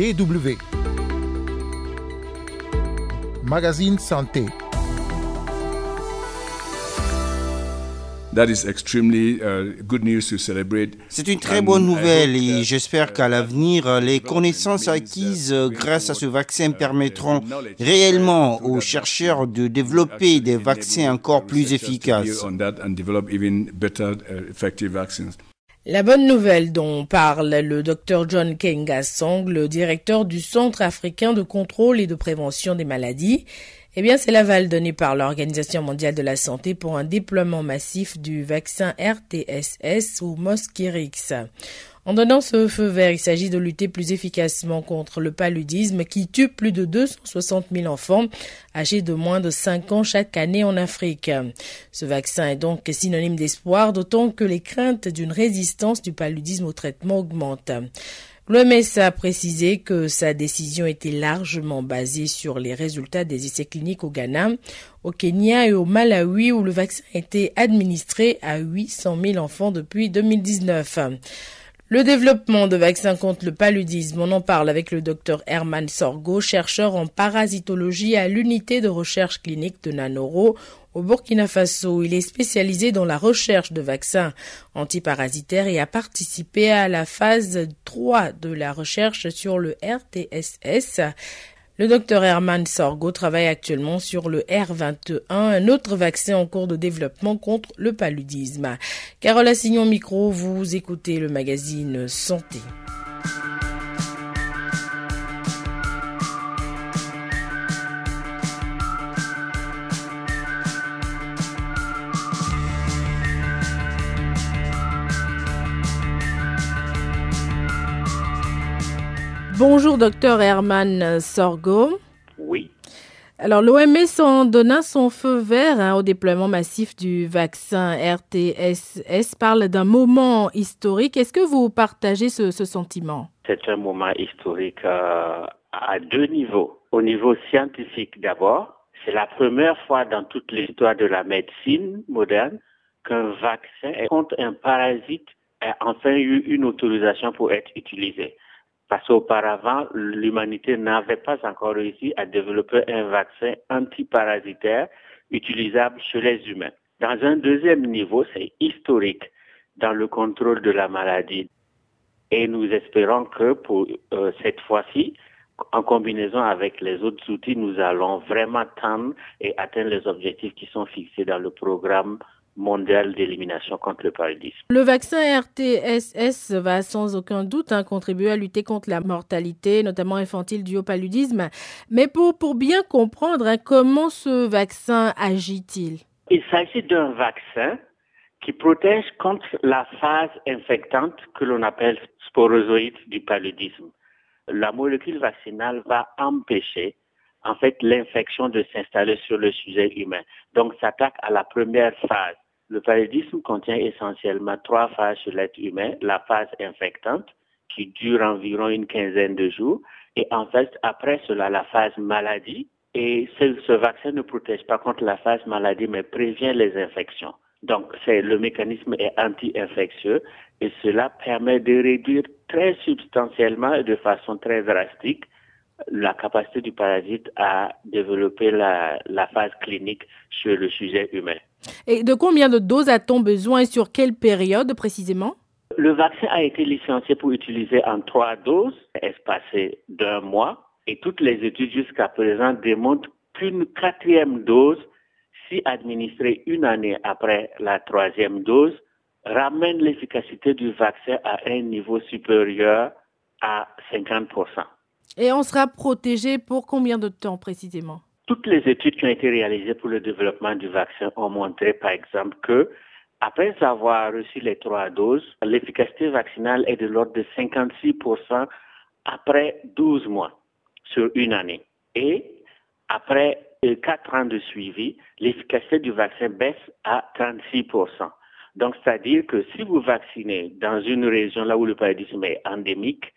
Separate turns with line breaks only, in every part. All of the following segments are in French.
DW. Magazine Santé.
C'est une très bonne nouvelle et j'espère qu'à l'avenir, les connaissances acquises grâce à ce vaccin permettront réellement aux chercheurs de développer des vaccins encore plus efficaces.
La bonne nouvelle dont parle le docteur John Kengasong, le directeur du Centre africain de contrôle et de prévention des maladies, eh bien, c'est l'aval donné par l'Organisation mondiale de la santé pour un déploiement massif du vaccin RTSS ou Mosquirix. En donnant ce feu vert, il s'agit de lutter plus efficacement contre le paludisme qui tue plus de 260 000 enfants âgés de moins de 5 ans chaque année en Afrique. Ce vaccin est donc synonyme d'espoir, d'autant que les craintes d'une résistance du paludisme au traitement augmentent. L'OMS a précisé que sa décision était largement basée sur les résultats des essais cliniques au Ghana, au Kenya et au Malawi où le vaccin a été administré à 800 000 enfants depuis 2019. Le développement de vaccins contre le paludisme, on en parle avec le docteur Herman Sorgo, chercheur en parasitologie à l'unité de recherche clinique de Nanoro au Burkina Faso. Il est spécialisé dans la recherche de vaccins antiparasitaires et a participé à la phase 3 de la recherche sur le RTSS. Le docteur Herman Sorgo travaille actuellement sur le R21, un autre vaccin en cours de développement contre le paludisme. Carole Assignon Micro, vous écoutez le magazine Santé. Bonjour, docteur Herman Sorgo.
Oui.
Alors, l'OMS, en donnant son feu vert hein, au déploiement massif du vaccin RTSS, parle d'un moment historique. Est-ce que vous partagez ce, sentiment?
C'est un moment historique euh, à deux niveaux. Au niveau scientifique d'abord, c'est la première fois dans toute l'histoire de la médecine moderne qu'un vaccin contre un parasite a enfin eu une autorisation pour être utilisé. Parce qu'auparavant, l'humanité n'avait pas encore réussi à développer un vaccin antiparasitaire utilisable chez les humains. Dans un deuxième niveau, c'est historique dans le contrôle de la maladie. Et nous espérons que pour euh, cette fois-ci, en combinaison avec les autres outils, nous allons vraiment tendre et atteindre les objectifs qui sont fixés dans le programme mondial d'élimination contre le paludisme.
Le vaccin RTSS va sans aucun doute hein, contribuer à lutter contre la mortalité, notamment infantile due au paludisme. Mais pour, pour bien comprendre, hein, comment ce vaccin agit-il?
Il s'agit d'un vaccin qui protège contre la phase infectante que l'on appelle sporozoïde du paludisme. La molécule vaccinale va empêcher en fait l'infection de s'installer sur le sujet humain. Donc s'attaque à la première phase. Le paludisme contient essentiellement trois phases sur l'être humain. La phase infectante, qui dure environ une quinzaine de jours, et en fait, après cela, la phase maladie. Et ce, vaccin ne protège pas contre la phase maladie, mais prévient les infections. Donc, le mécanisme est anti-infectieux et cela permet de réduire très substantiellement et de façon très drastique la capacité du parasite à développer la, la phase clinique sur le sujet humain.
Et de combien de doses a-t-on besoin et sur quelle période précisément?
Le vaccin a été licencié pour utiliser en trois doses, espacées d'un mois, et toutes les études jusqu'à présent démontrent qu'une quatrième dose, si administrée une année après la troisième dose, ramène l'efficacité du vaccin à un niveau supérieur à 50%.
Et on sera protégé pour combien de temps précisément?
Toutes les études qui ont été réalisées pour le développement du vaccin ont montré, par exemple, que après avoir reçu les trois doses, l'efficacité vaccinale est de l'ordre de 56% après 12 mois sur une année. Et après quatre ans de suivi, l'efficacité du vaccin baisse à 36%. Donc, c'est-à-dire que si vous vaccinez dans une région là où le paludisme est endémique,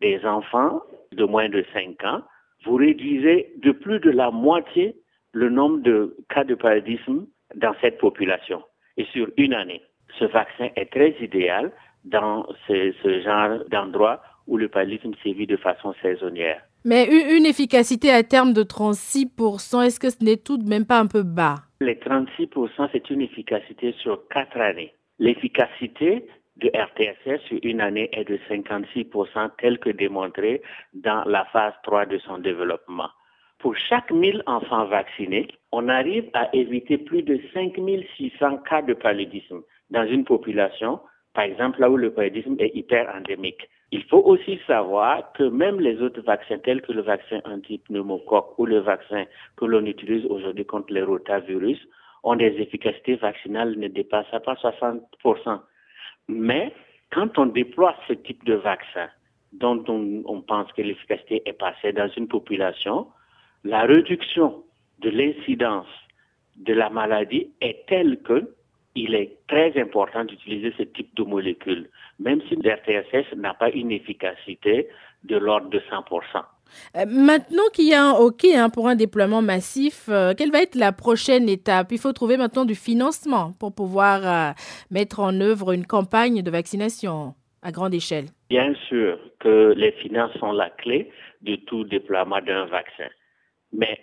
des enfants de moins de 5 ans, vous réduisez de plus de la moitié le nombre de cas de paludisme dans cette population. Et sur une année, ce vaccin est très idéal dans ce, genre d'endroit où le paludisme sévit de façon saisonnière.
Mais une efficacité à terme de 36%, est-ce que ce n'est tout de même pas un peu bas?
Les 36%, c'est une efficacité sur quatre années. L'efficacité de RTSS sur une année est de 56%, tel que démontré dans la phase 3 de son développement. Pour chaque 1000 enfants vaccinés, on arrive à éviter plus de 5600 cas de paludisme dans une population, par exemple là où le paludisme est hyper endémique. Il faut aussi savoir que même les autres vaccins tels que le vaccin anti-pneumocoque ou le vaccin que l'on utilise aujourd'hui contre les rotavirus ont des efficacités vaccinales ne dépassent pas 60%. Mais quand on déploie ce type de vaccin dont on, pense que l'efficacité est passée dans une population, la réduction de l'incidence de la maladie est telle que il est très important d'utiliser ce type de molécules, même si l'RTSS n'a pas une efficacité de l'ordre de 100%.
Euh, maintenant qu'il y a un OK hein, pour un déploiement massif, euh, quelle va être la prochaine étape? Il faut trouver maintenant du financement pour pouvoir euh, mettre en œuvre une campagne de vaccination à grande échelle.
Bien sûr que les finances sont la clé de tout déploiement d'un vaccin. Mais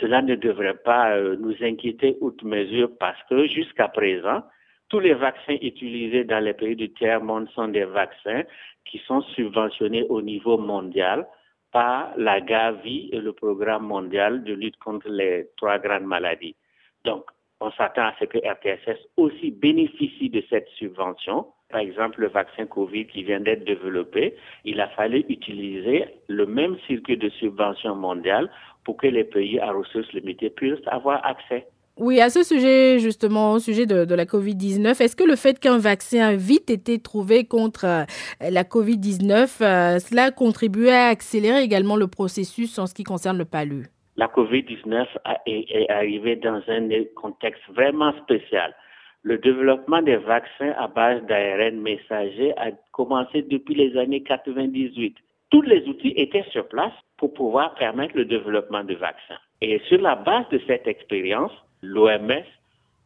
cela ne devrait pas nous inquiéter outre mesure parce que jusqu'à présent, tous les vaccins utilisés dans les pays du tiers-monde sont des vaccins qui sont subventionnés au niveau mondial par la Gavi et le programme mondial de lutte contre les trois grandes maladies. Donc, on s'attend à ce que RTSS aussi bénéficie de cette subvention. Par exemple, le vaccin Covid qui vient d'être développé, il a fallu utiliser le même circuit de subvention mondiale pour que les pays à ressources limitées puissent avoir accès.
Oui, à ce sujet, justement, au sujet de, la COVID-19, est-ce que le fait qu'un vaccin a vite été trouvé contre euh, la COVID-19, euh, cela contribuait à accélérer également le processus en ce qui concerne le palu
La COVID-19 est arrivée dans un contexte vraiment spécial. Le développement des vaccins à base d'ARN messager a commencé depuis les années 98 tous les outils étaient sur place pour pouvoir permettre le développement de vaccins. Et sur la base de cette expérience, l'OMS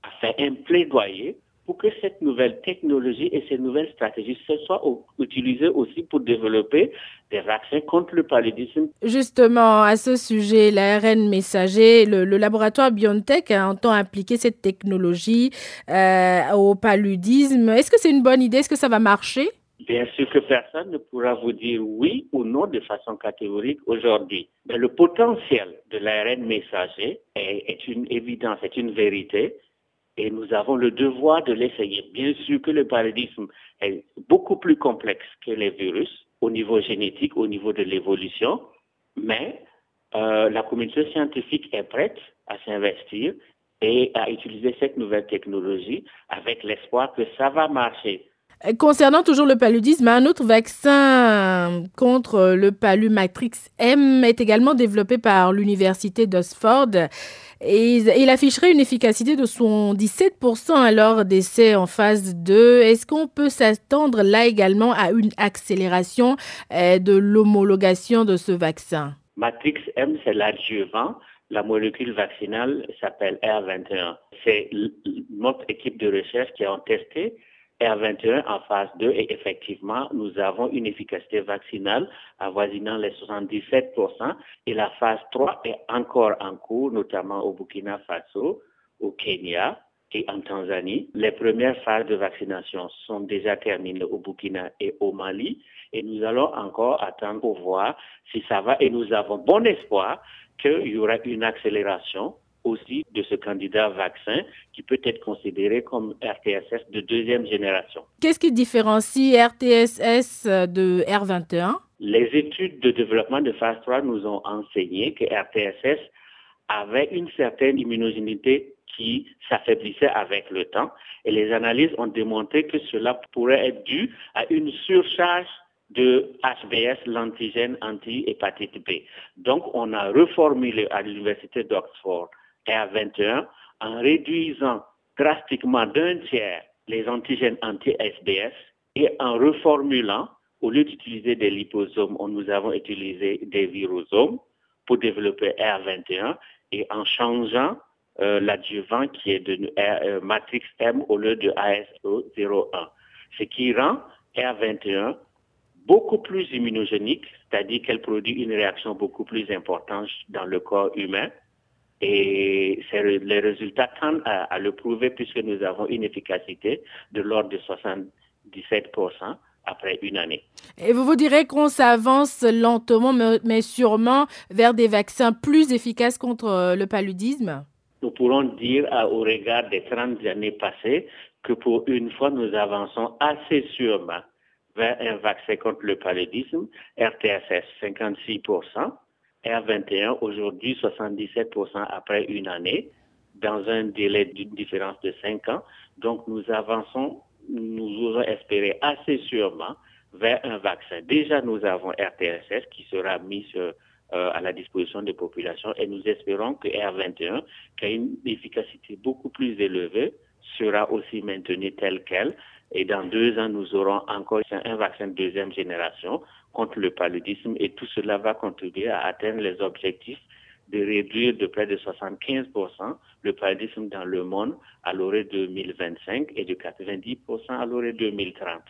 a fait un plaidoyer pour que cette nouvelle technologie et ces nouvelles stratégies se soient utilisées aussi pour développer des vaccins contre le paludisme.
Justement, à ce sujet, l'ARN messager, le, laboratoire BioNTech entend appliquer cette technologie euh, au paludisme. Est-ce que c'est une bonne idée? Est-ce que ça va marcher?
Bien sûr que personne ne pourra vous dire oui ou non de façon catégorique aujourd'hui. Mais le potentiel de l'ARN messager est, une évidence, est une vérité. Et nous avons le devoir de l'essayer. Bien sûr que le paludisme est beaucoup plus complexe que les virus au niveau génétique, au niveau de l'évolution. Mais euh, la communauté scientifique est prête à s'investir et à utiliser cette nouvelle technologie avec l'espoir que ça va marcher.
Concernant toujours le paludisme, un autre vaccin contre le palumatrix M est également développé par l'université d'Oxford et il afficherait une efficacité de 17% à leur d'essai en phase 2. Est-ce qu'on peut s'attendre là également à une accélération euh, de l'homologation de ce vaccin?
Matrix M, c'est l'adjuvant. La molécule vaccinale s'appelle R21. C'est notre équipe de recherche qui a testé R21 en phase 2 et effectivement, nous avons une efficacité vaccinale avoisinant les 77% et la phase 3 est encore en cours, notamment au Burkina Faso, au Kenya et en Tanzanie. Les premières phases de vaccination sont déjà terminées au Burkina et au Mali et nous allons encore attendre pour voir si ça va et nous avons bon espoir qu'il y aura une accélération aussi de ce candidat vaccin qui peut être considéré comme RTSS de deuxième génération.
Qu'est-ce qui différencie RTSS de R21
Les études de développement de phase 3 nous ont enseigné que RTSS avait une certaine immunogénité qui s'affaiblissait avec le temps et les analyses ont démontré que cela pourrait être dû à une surcharge de HBS, l'antigène anti-hépatite B. Donc, on a reformulé à l'Université d'Oxford R21 en réduisant drastiquement d'un tiers les antigènes anti-SBS et en reformulant, au lieu d'utiliser des liposomes, nous avons utilisé des virosomes pour développer R21 et en changeant euh, l'adjuvant qui est de euh, matrix M au lieu de ASO01, ce qui rend R21 beaucoup plus immunogénique, c'est-à-dire qu'elle produit une réaction beaucoup plus importante dans le corps humain. Et les résultats tendent à, le prouver puisque nous avons une efficacité de l'ordre de 77% après une année.
Et vous vous direz qu'on s'avance lentement, mais sûrement vers des vaccins plus efficaces contre euh, le paludisme?
Nous pourrons dire, au regard des 30 années passées, que pour une fois, nous avançons assez sûrement vers un vaccin contre le paludisme, RTSS 56%, R21 aujourd'hui 77% après une année, dans un délai d'une différence de 5 ans. Donc nous avançons, nous osons espérer assez sûrement vers un vaccin. Déjà nous avons RTSS qui sera mis euh, à la disposition des populations et nous espérons que R21, qui a une efficacité beaucoup plus élevée, sera aussi maintenu tel quel. Et dans deux ans, nous aurons encore un vaccin de deuxième génération contre le paludisme et tout cela va contribuer à atteindre les objectifs de réduire de près de 75% le paludisme dans le monde à l'orée 2025 et de 90% à l'orée 2030.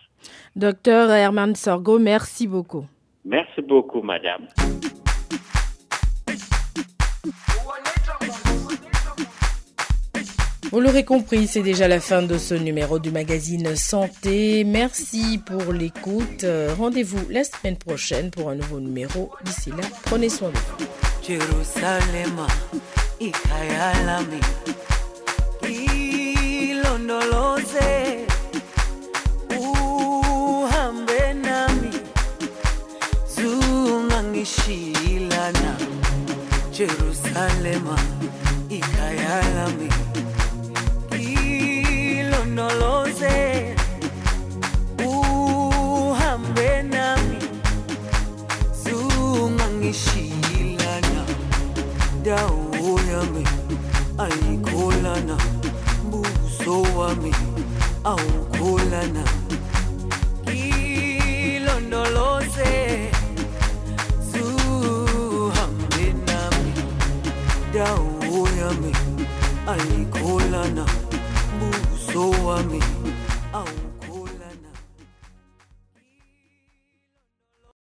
Docteur Herman Sorgo, merci beaucoup.
Merci beaucoup, madame.
Vous l'aurez compris, c'est déjà la fin de ce numéro du magazine Santé. Merci pour l'écoute. Rendez-vous la semaine prochaine pour un nouveau numéro. D'ici là, prenez soin de vous.
Ayikholana buso wami awukholana ilondoloze zuhambe nami dawo yami ayikholana so wami.